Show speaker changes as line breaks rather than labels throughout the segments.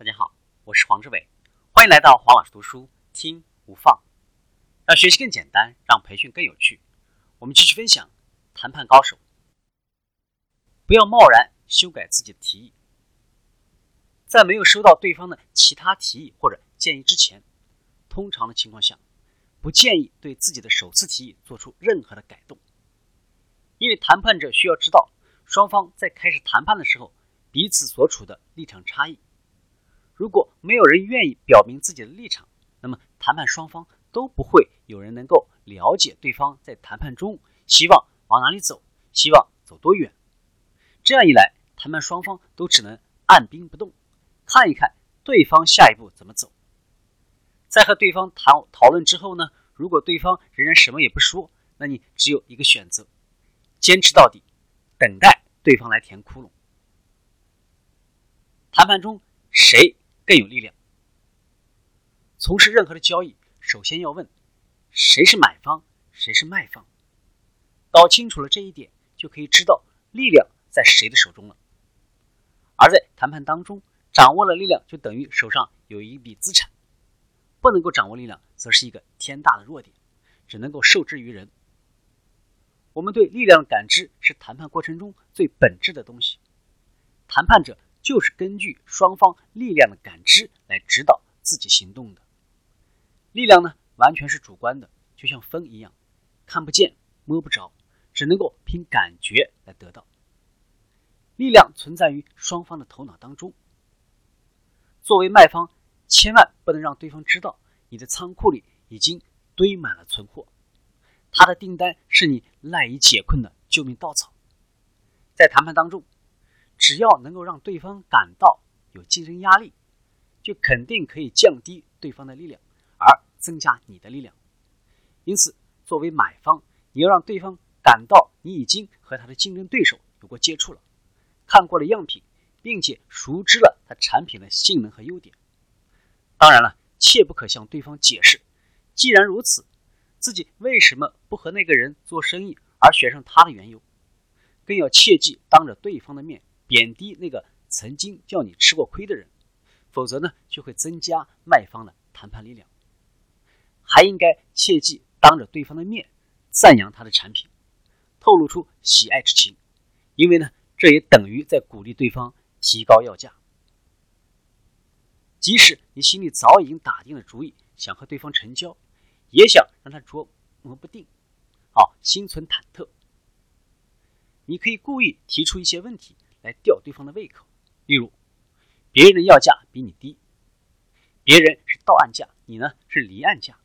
大家好，我是黄志伟，欢迎来到黄老师读书听无放，让学习更简单，让培训更有趣。我们继续分享谈判高手，不要贸然修改自己的提议，在没有收到对方的其他提议或者建议之前，通常的情况下，不建议对自己的首次提议做出任何的改动，因为谈判者需要知道双方在开始谈判的时候彼此所处的立场差异。如果没有人愿意表明自己的立场，那么谈判双方都不会有人能够了解对方在谈判中希望往哪里走，希望走多远。这样一来，谈判双方都只能按兵不动，看一看对方下一步怎么走。在和对方谈讨论之后呢，如果对方仍然什么也不说，那你只有一个选择：坚持到底，等待对方来填窟窿。谈判中谁？更有力量。从事任何的交易，首先要问谁是买方，谁是卖方。搞清楚了这一点，就可以知道力量在谁的手中了。而在谈判当中，掌握了力量，就等于手上有一笔资产；不能够掌握力量，则是一个天大的弱点，只能够受制于人。我们对力量的感知是谈判过程中最本质的东西。谈判者。就是根据双方力量的感知来指导自己行动的。力量呢，完全是主观的，就像风一样，看不见、摸不着，只能够凭感觉来得到。力量存在于双方的头脑当中。作为卖方，千万不能让对方知道你的仓库里已经堆满了存货，他的订单是你赖以解困的救命稻草。在谈判当中。只要能够让对方感到有竞争压力，就肯定可以降低对方的力量，而增加你的力量。因此，作为买方，你要让对方感到你已经和他的竞争对手有过接触了，看过了样品，并且熟知了他产品的性能和优点。当然了，切不可向对方解释，既然如此，自己为什么不和那个人做生意而选上他的缘由，更要切记当着对方的面。贬低那个曾经叫你吃过亏的人，否则呢就会增加卖方的谈判力量。还应该切记当着对方的面赞扬他的产品，透露出喜爱之情，因为呢这也等于在鼓励对方提高要价。即使你心里早已经打定了主意，想和对方成交，也想让他琢磨不定，好心存忐忑，你可以故意提出一些问题。来吊对方的胃口，例如，别人的要价比你低，别人是到岸价，你呢是离岸价，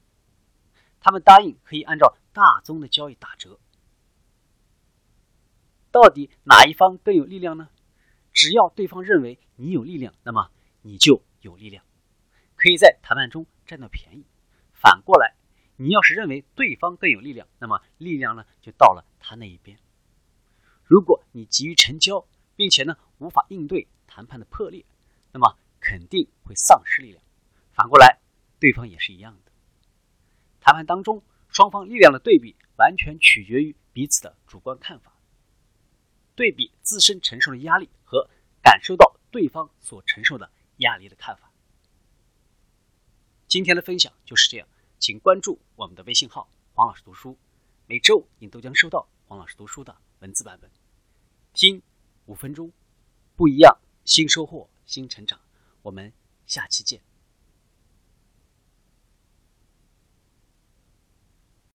他们答应可以按照大宗的交易打折，到底哪一方更有力量呢？只要对方认为你有力量，那么你就有力量，可以在谈判中占到便宜。反过来，你要是认为对方更有力量，那么力量呢就到了他那一边。如果你急于成交，并且呢，无法应对谈判的破裂，那么肯定会丧失力量。反过来，对方也是一样的。谈判当中，双方力量的对比完全取决于彼此的主观看法，对比自身承受的压力和感受到对方所承受的压力的看法。今天的分享就是这样，请关注我们的微信号“黄老师读书”，每周你都将收到黄老师读书的文字版本。听。五分钟，不一样，新收获，新成长。我们下期见。